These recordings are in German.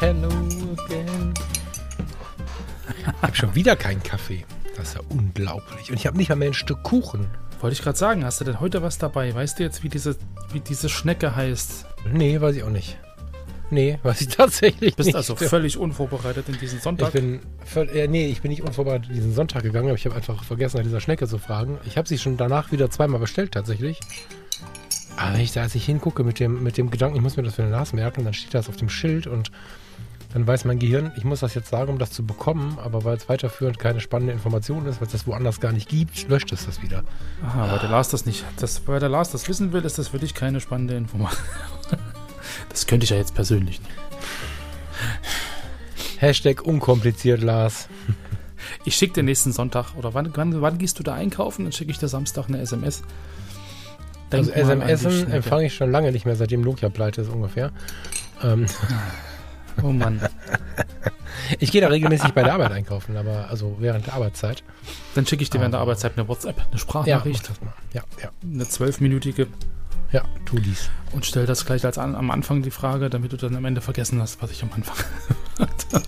Hello again. Ich habe schon wieder keinen Kaffee. Das ist ja unglaublich. Und ich habe nicht mal mehr ein Stück Kuchen. Wollte ich gerade sagen, hast du denn heute was dabei? Weißt du jetzt, wie diese, wie diese Schnecke heißt? Nee, weiß ich auch nicht. Nee, weiß ich tatsächlich Bist nicht. also völlig unvorbereitet in diesen ich Sonntag. bin voll, äh, nee, ich bin nicht unvorbereitet diesen Sonntag gegangen, aber ich habe einfach vergessen, nach dieser Schnecke zu fragen. Ich habe sie schon danach wieder zweimal bestellt tatsächlich. Aber wenn ich da, als ich hingucke mit dem, mit dem Gedanken, ich muss mir das für den Lars merken, dann steht das auf dem Schild und dann weiß mein Gehirn, ich muss das jetzt sagen, um das zu bekommen, aber weil es weiterführend keine spannende Information ist, weil es das woanders gar nicht gibt, löscht es das wieder. Aha, weil der Lars das nicht. Das, weil der Lars das wissen will, ist das für dich keine spannende Information. Das könnte ich ja jetzt persönlich nicht. Hashtag unkompliziert, Lars. Ich schicke dir nächsten Sonntag oder wann, wann, wann gehst du da einkaufen? Dann schicke ich dir Samstag eine SMS. Also Denk die SMS Schnecke. empfange ich schon lange nicht mehr, seitdem Nokia pleite ist ungefähr. Ähm, Oh Mann. ich gehe da regelmäßig bei der Arbeit einkaufen, aber also während der Arbeitszeit. Dann schicke ich dir während der Ah. Arbeitszeit eine WhatsApp, eine Ja, Sprachnachricht, mal. Ja, ja, eine zwölfminütige ja, tu dies. und stell das gleich als an, am Anfang die Frage, damit du dann am Ende vergessen hast, was ich am Anfang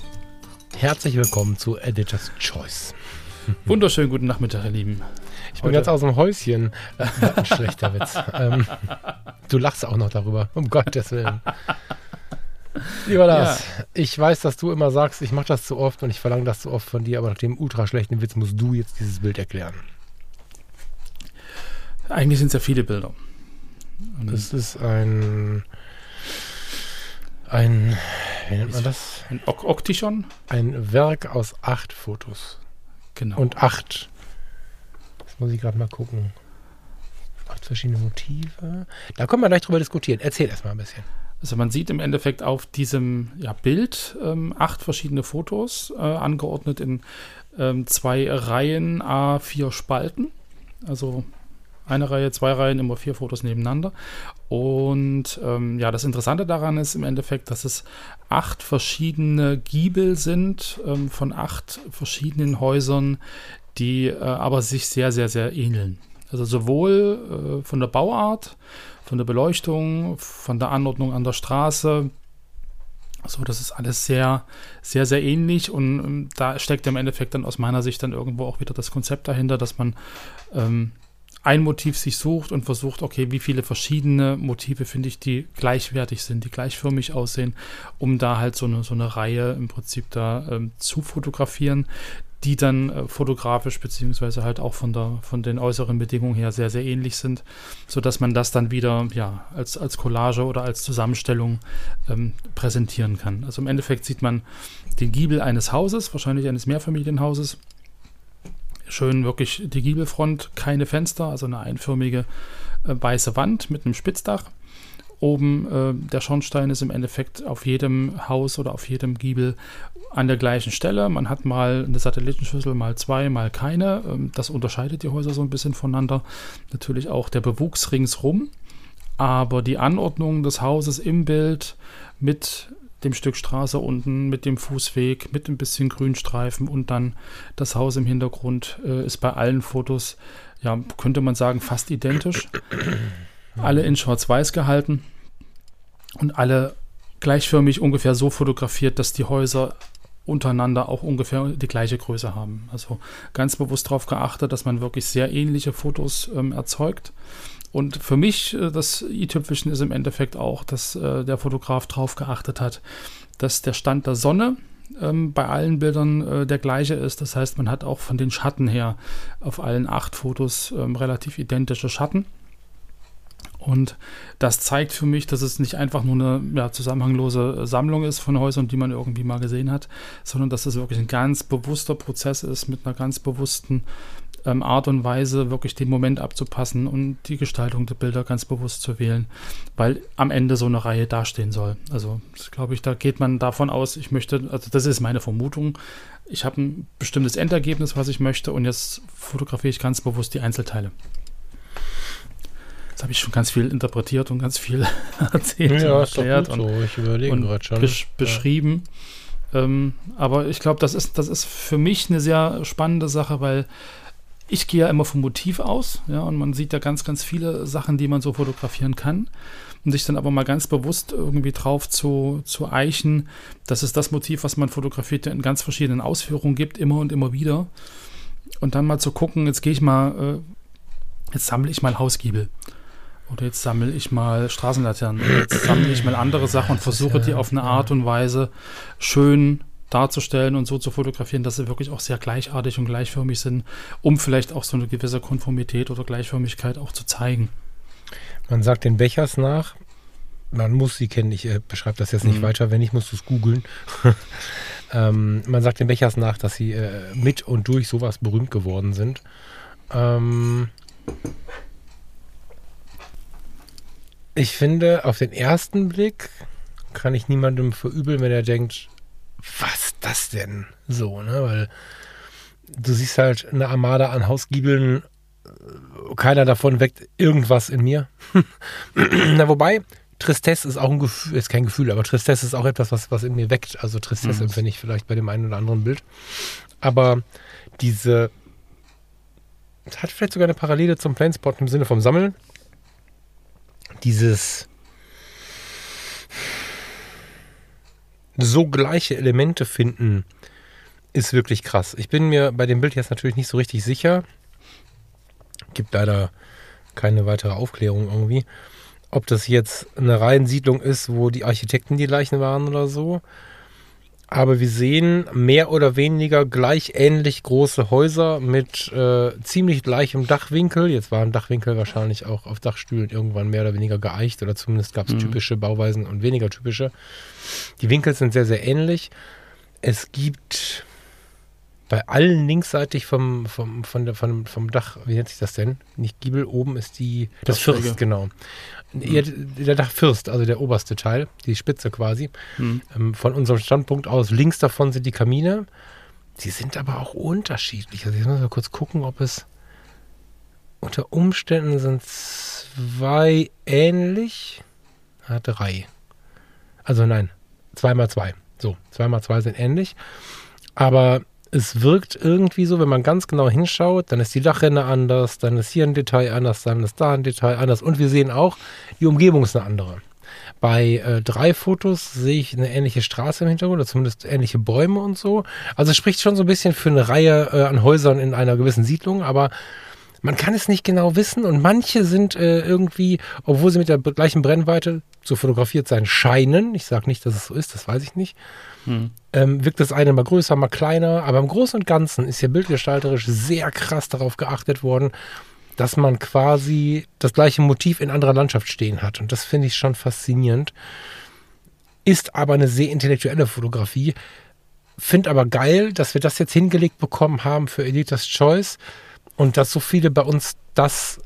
Herzlich willkommen zu Editor's Choice. Wunderschönen guten Nachmittag, ihr Lieben. Ich bin Heute- ganz aus dem Häuschen. Ein schlechter Witz. Ähm, du lachst auch noch darüber, um Gottes Willen. Lieber Lars, ich weiß, dass du immer sagst, ich mache das zu oft und ich verlange das zu oft von dir, aber nach dem ultra schlechten Witz musst du jetzt dieses Bild erklären. Eigentlich sind es ja viele Bilder. Und Das ist ein. Ein. Wie nennt man das? ein Ok Oktichon? Ein Werk aus acht Fotos. Genau. Und acht. Das muss ich gerade mal gucken. Acht verschiedene Motive. Da können wir gleich drüber diskutieren. Erzähl erst mal ein bisschen. Also man sieht im Endeffekt auf diesem ja, Bild ähm, acht verschiedene Fotos, äh, angeordnet in ähm, zwei Reihen A4 Spalten. Also eine Reihe, zwei Reihen, immer vier Fotos nebeneinander. Und ähm, ja, das Interessante daran ist im Endeffekt, dass es acht verschiedene Giebel sind ähm, von acht verschiedenen Häusern, die äh, aber sich sehr, sehr, sehr ähneln. Also sowohl äh, von der Bauart, von der Beleuchtung, von der Anordnung an der Straße. So, das ist alles sehr, sehr, sehr ähnlich und ähm, da steckt im Endeffekt dann aus meiner Sicht dann irgendwo auch wieder das Konzept dahinter, dass man ähm, ein Motiv sich sucht und versucht, okay, wie viele verschiedene Motive finde ich, die gleichwertig sind, die gleichförmig aussehen, um da halt so eine, so eine Reihe im Prinzip da ähm, zu fotografieren, die dann äh, fotografisch beziehungsweise halt auch von, der, von den äußeren Bedingungen her sehr, sehr ähnlich sind, sodass man das dann wieder ja, als, als Collage oder als Zusammenstellung ähm, präsentieren kann. Also im Endeffekt sieht man den Giebel eines Hauses, wahrscheinlich eines Mehrfamilienhauses. Schön wirklich die Giebelfront, keine Fenster, also eine einförmige äh, weiße Wand mit einem Spitzdach. Oben äh, der Schornstein ist im Endeffekt auf jedem Haus oder auf jedem Giebel an der gleichen Stelle. Man hat mal eine Satellitenschüssel, mal zwei, mal keine. Ähm, das unterscheidet die Häuser so ein bisschen voneinander. Natürlich auch der Bewuchs ringsrum. Aber die Anordnung des Hauses im Bild mit dem Stück Straße unten, mit dem Fußweg, mit ein bisschen Grünstreifen und dann das Haus im Hintergrund äh, ist bei allen Fotos, ja, könnte man sagen, fast identisch. Alle in Schwarz-Weiß gehalten und alle gleichförmig ungefähr so fotografiert, dass die Häuser untereinander auch ungefähr die gleiche Größe haben. Also ganz bewusst darauf geachtet, dass man wirklich sehr ähnliche Fotos ähm, erzeugt. Und für mich, äh, das i-Tüpfelchen ist im Endeffekt auch, dass äh, der Fotograf darauf geachtet hat, dass der Stand der Sonne ähm, bei allen Bildern äh, der gleiche ist. Das heißt, man hat auch von den Schatten her auf allen acht Fotos ähm, relativ identische Schatten. Und das zeigt für mich, dass es nicht einfach nur eine ja, zusammenhanglose Sammlung ist von Häusern, die man irgendwie mal gesehen hat, sondern dass es wirklich ein ganz bewusster Prozess ist mit einer ganz bewussten ähm, Art und Weise wirklich den Moment abzupassen und die Gestaltung der Bilder ganz bewusst zu wählen, weil am Ende so eine Reihe dastehen soll. Also, glaube ich, da geht man davon aus, ich möchte, also das ist meine Vermutung, ich habe ein bestimmtes Endergebnis, was ich möchte und jetzt fotografiere ich ganz bewusst die Einzelteile. Jetzt habe ich schon ganz viel interpretiert und ganz viel erzählt Ja, und erklärt und, so. Und schon. besch beschrieben. Ähm, aber ich glaube, das ist, das ist für mich eine sehr spannende Sache, weil ich gehe ja immer vom Motiv aus, ja, und man sieht ja ganz, ganz viele Sachen, die man so fotografieren kann. Und sich dann aber mal ganz bewusst irgendwie drauf zu, zu eichen, dass es das Motiv, was man fotografiert, in ganz verschiedenen Ausführungen gibt, immer und immer wieder. Und dann mal zu gucken, jetzt gehe ich mal, äh, jetzt sammle ich mal Hausgiebel. Oder jetzt sammle ich mal Straßenlaternen. Oder jetzt sammle ich mal andere Sachen und versuche ja- die auf eine Art und Weise schön darzustellen und so zu fotografieren, dass sie wirklich auch sehr gleichartig und gleichförmig sind, um vielleicht auch so eine gewisse Konformität oder Gleichförmigkeit auch zu zeigen. Man sagt den Bechers nach, man muss sie kennen, ich äh, beschreibe das jetzt nicht Mhm. weiter, wenn nicht, musst du es googeln. ähm, man sagt den Bechers nach, dass sie äh, mit und durch sowas berühmt geworden sind. Ähm, ich finde, auf den ersten Blick kann ich niemandem verübeln, wenn er denkt, was das denn? So, ne? Weil du siehst halt eine Armada an Hausgiebeln, äh, keiner davon weckt irgendwas in mir. Na, wobei, Tristesse ist auch ein Gefühl, ist kein Gefühl, aber Tristesse ist auch etwas, was, was in mir weckt. Also Tristesse Mhm. empfinde ich vielleicht bei dem einen oder anderen Bild. Aber diese es hat vielleicht sogar eine Parallele zum Planespot im Sinne vom Sammeln. Dieses so gleiche Elemente finden ist wirklich krass. Ich bin mir bei dem Bild jetzt natürlich nicht so richtig sicher. Gibt leider keine weitere Aufklärung irgendwie. Ob das jetzt eine Reihensiedlung ist, wo die Architekten die gleichen waren oder so. Aber wir sehen mehr oder weniger gleich ähnlich große Häuser mit äh, ziemlich gleichem Dachwinkel. Jetzt waren Dachwinkel wahrscheinlich auch auf Dachstühlen irgendwann mehr oder weniger geeicht oder zumindest gab es Mhm. typische Bauweisen und weniger typische. Die Winkel sind sehr, sehr ähnlich. Es gibt bei allen linksseitig vom, vom, von der, vom, vom Dach, wie nennt sich das denn? Nicht Giebel, oben ist die, das Dachschräge. First, genau. Ja, der Dachfirst, also der oberste Teil, die Spitze quasi. Hm. Ähm, von unserem Standpunkt aus, links davon sind die Kamine. Die sind aber auch unterschiedlich. Also jetzt müssen wir kurz gucken, ob es unter Umständen sind zwei ähnlich. Ah, drei. Also nein, zwei mal zwei. So, zwei mal zwei sind ähnlich. Aber es wirkt irgendwie so, wenn man ganz genau hinschaut, dann ist die Dachrinne anders, dann ist hier ein Detail anders, dann ist da ein Detail anders. Und wir sehen auch, die Umgebung ist eine andere. Bei äh, drei Fotos sehe ich eine ähnliche Straße im Hintergrund, oder zumindest ähnliche Bäume und so. Also es spricht schon so ein bisschen für eine Reihe äh, an Häusern in einer gewissen Siedlung, aber man kann es nicht genau wissen und manche sind äh, irgendwie, obwohl sie mit der gleichen Brennweite so fotografiert sein scheinen, ich sage nicht, dass es so ist, das weiß ich nicht, Hm. ähm, wirkt das eine mal größer, mal kleiner, aber im Großen und Ganzen ist hier bildgestalterisch sehr krass darauf geachtet worden, dass man quasi das gleiche Motiv in anderer Landschaft stehen hat. Und das finde ich schon faszinierend. Ist aber eine sehr intellektuelle Fotografie. Finde aber geil, dass wir das jetzt hingelegt bekommen haben für Editor's Choice und dass so viele bei uns das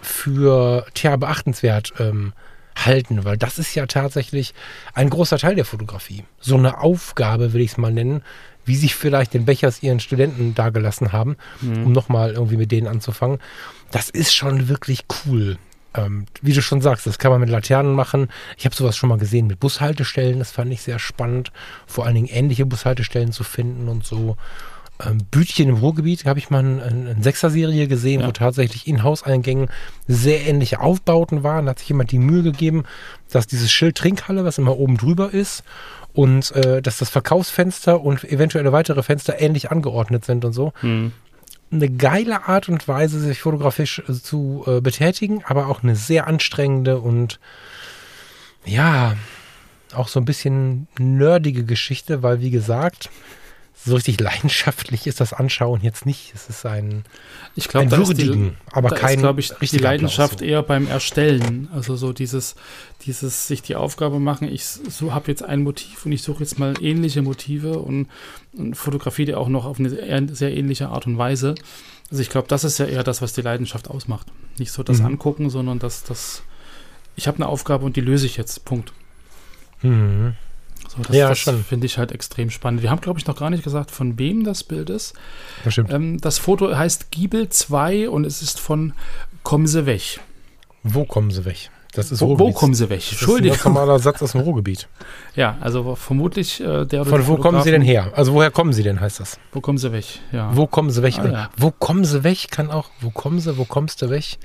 für tja, beachtenswert ähm, halten, weil das ist ja tatsächlich ein großer Teil der Fotografie. So eine Aufgabe, will ich es mal nennen, wie sich vielleicht den Bechers ihren Studenten dagelassen haben, um nochmal irgendwie mit denen anzufangen. Das ist schon wirklich cool. Ähm, wie du schon sagst, das kann man mit Laternen machen. Ich habe sowas schon mal gesehen mit Bushaltestellen, das fand ich sehr spannend. Vor allen Dingen ähnliche Bushaltestellen zu finden und so. Ähm, Bütchen im Ruhrgebiet habe ich mal eine ein, ein Sechser-Serie gesehen, Ja. wo tatsächlich in Hauseingängen sehr ähnliche Aufbauten waren. Da hat sich jemand die Mühe gegeben, dass dieses Schild Trinkhalle, was immer oben drüber ist, und äh, dass das Verkaufsfenster und eventuelle weitere Fenster ähnlich angeordnet sind und so. Hm. Eine geile Art und Weise, sich fotografisch äh, zu äh, betätigen, aber auch eine sehr anstrengende und ja, auch so ein bisschen nerdige Geschichte, weil wie gesagt, so richtig leidenschaftlich ist das Anschauen jetzt nicht. Es ist ein, Ich glaube, ein da ist die, Würdigen, aber da kein glaube ich, die Leidenschaft Applaus, so. eher beim Erstellen. Also so dieses, dieses sich die Aufgabe machen, ich so habe jetzt ein Motiv und ich suche jetzt mal ähnliche Motive und, und fotografiere die auch noch auf eine sehr ähnliche Art und Weise. Also ich glaube, das ist ja eher das, was die Leidenschaft ausmacht. Nicht so das Mhm. Angucken, sondern das, das, ich habe eine Aufgabe und die löse ich jetzt. Punkt. Mhm. So, das Ja, das schon. finde ich halt extrem spannend. Wir haben, glaube ich, noch gar nicht gesagt, von wem das Bild ist. Das stimmt. Ähm, das Foto heißt Giebel 2 und es ist von Kommen Sie weg. Wo kommen sie weg? Das ist Wo, wo kommen Sie weg? Das ist ein Entschuldigung. normaler Satz aus dem Ruhrgebiet. Ja, also vermutlich äh, der oder Von wo kommen sie denn her? Also woher kommen sie denn, heißt das? Wo kommen Sie weg? Ja. Wo kommen sie weg? Ah, ja. Wo kommen sie weg? Kann auch, wo kommen sie, wo kommst du weg?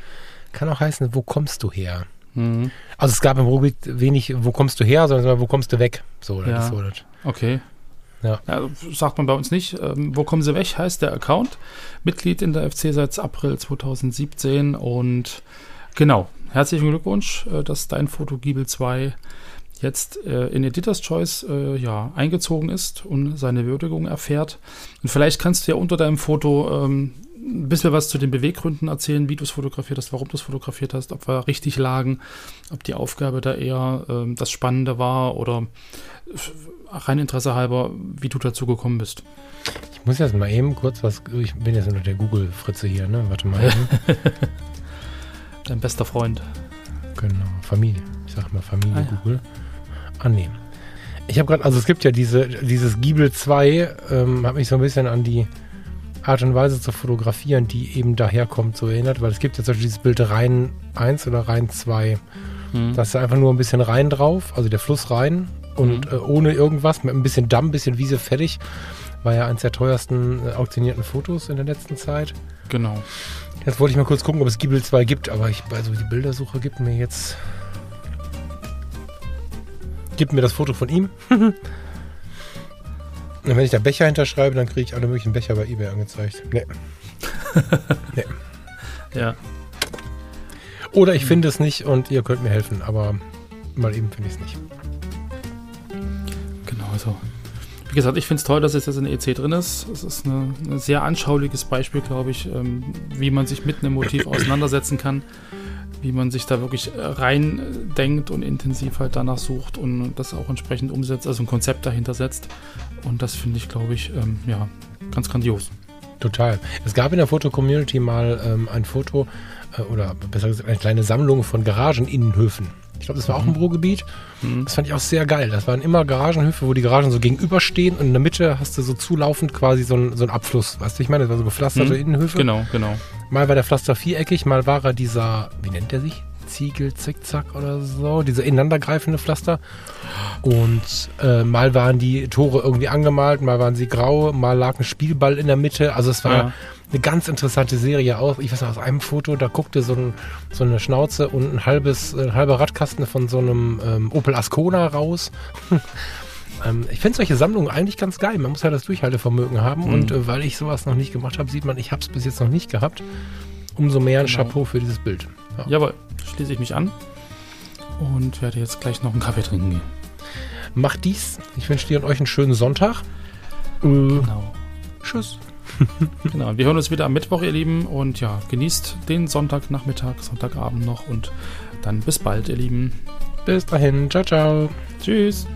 Kann auch heißen, wo kommst du her? Mhm. Also es gab im Ruhrgebiet wenig, wo kommst du her, sondern wo kommst du weg? So, Ja. so. Okay. Ja. sagt man bei uns nicht. Ähm, wo kommen Sie weg? Heißt der Account. Mitglied in der FC seit April 2017 und genau. Herzlichen Glückwunsch, äh, dass dein Foto Giebel 2 jetzt äh, in Editor's Choice äh, ja, eingezogen ist und seine Würdigung erfährt. Und vielleicht kannst du ja unter deinem Foto ähm, ein bisschen was zu den Beweggründen erzählen, wie du es fotografiert hast, warum du es fotografiert hast, ob wir richtig lagen, ob die Aufgabe da eher ähm, das Spannende war oder rein Interesse halber, wie du dazu gekommen bist. Ich muss jetzt mal eben kurz was, ich bin jetzt nur der Google-Fritze hier, ne? Warte mal. Dein bester Freund. genau, Familie. Ich sag mal Familie Ah, ja. Google. Annehmen. Ich habe gerade, also es gibt ja diese, dieses Giebel 2, ähm, hat mich so ein bisschen an die Art und Weise zu fotografieren, die eben daherkommt, so erinnert, weil es gibt ja zum Beispiel dieses Bild Rhein 1 oder Rhein 2. Hm. Da ist einfach nur ein bisschen Rhein drauf, also der Fluss Rhein und Mhm. äh, ohne irgendwas, mit ein bisschen Damm, ein bisschen Wiese fertig. War ja eines der teuersten äh, auktionierten Fotos in der letzten Zeit. Genau. Jetzt wollte ich mal kurz gucken, ob es Giebel 2 gibt, aber ich, also die Bildersuche gibt mir jetzt. Gibt mir das Foto von ihm. Und wenn ich da Becher hinterschreibe, dann kriege ich alle möglichen Becher bei eBay angezeigt. Nee. Ja. Oder ich finde es nicht und ihr könnt mir helfen, aber mal eben finde ich es nicht. Genau so. Wie gesagt, ich finde es toll, dass es jetzt in EC drin ist. Es ist eine- ein sehr anschauliches Beispiel, glaube ich, ähm, wie man sich mit einem Motiv auseinandersetzen kann, wie man sich da wirklich äh, rein äh, denkt und intensiv halt danach sucht und das auch entsprechend umsetzt, also ein Konzept dahinter setzt. Und das finde ich, glaube ich, ähm, ja, ganz grandios. Total. Es gab in der Foto-Community mal ähm, ein Foto äh, oder besser gesagt eine kleine Sammlung von Garageninnenhöfen. Ich glaube, das war auch im Ruhrgebiet. Mhm. Das fand ich auch sehr geil. Das waren immer Garagenhöfe, wo die Garagen so gegenüberstehen und in der Mitte hast du so zulaufend quasi so einen so einen Abfluss. Weißt du, ich meine, das war so gepflasterte Mhm. Innenhöfe. Genau, genau. Mal war der Pflaster viereckig, mal war er dieser, wie nennt der sich? Ziegel, Zickzack oder so, diese ineinandergreifende Pflaster. Und äh, mal waren die Tore irgendwie angemalt, mal waren sie grau, mal lag ein Spielball in der Mitte. Also es war Ja. Eine ganz interessante Serie auch. Ich weiß noch, aus einem Foto, da guckte so, ein, so eine Schnauze und ein halbes, ein halber Radkasten von so einem ähm, Opel Ascona raus. ähm, ich finde solche Sammlungen eigentlich ganz geil. Man muss ja das Durchhaltevermögen haben. Mhm. Und äh, weil ich sowas noch nicht gemacht habe, sieht man, ich habe es bis jetzt noch nicht gehabt. Umso mehr ein Genau. Chapeau für dieses Bild. Ja. Jawohl, schließe ich mich an und werde jetzt gleich noch einen Kaffee trinken gehen. Macht dies. Ich wünsche dir und euch einen schönen Sonntag. Äh, Genau. tschüss. Genau, wir hören uns wieder am Mittwoch, ihr Lieben. Und ja, genießt den Sonntagnachmittag, Sonntagabend noch und dann bis bald, ihr Lieben. Bis dahin. Ciao, ciao. Tschüss.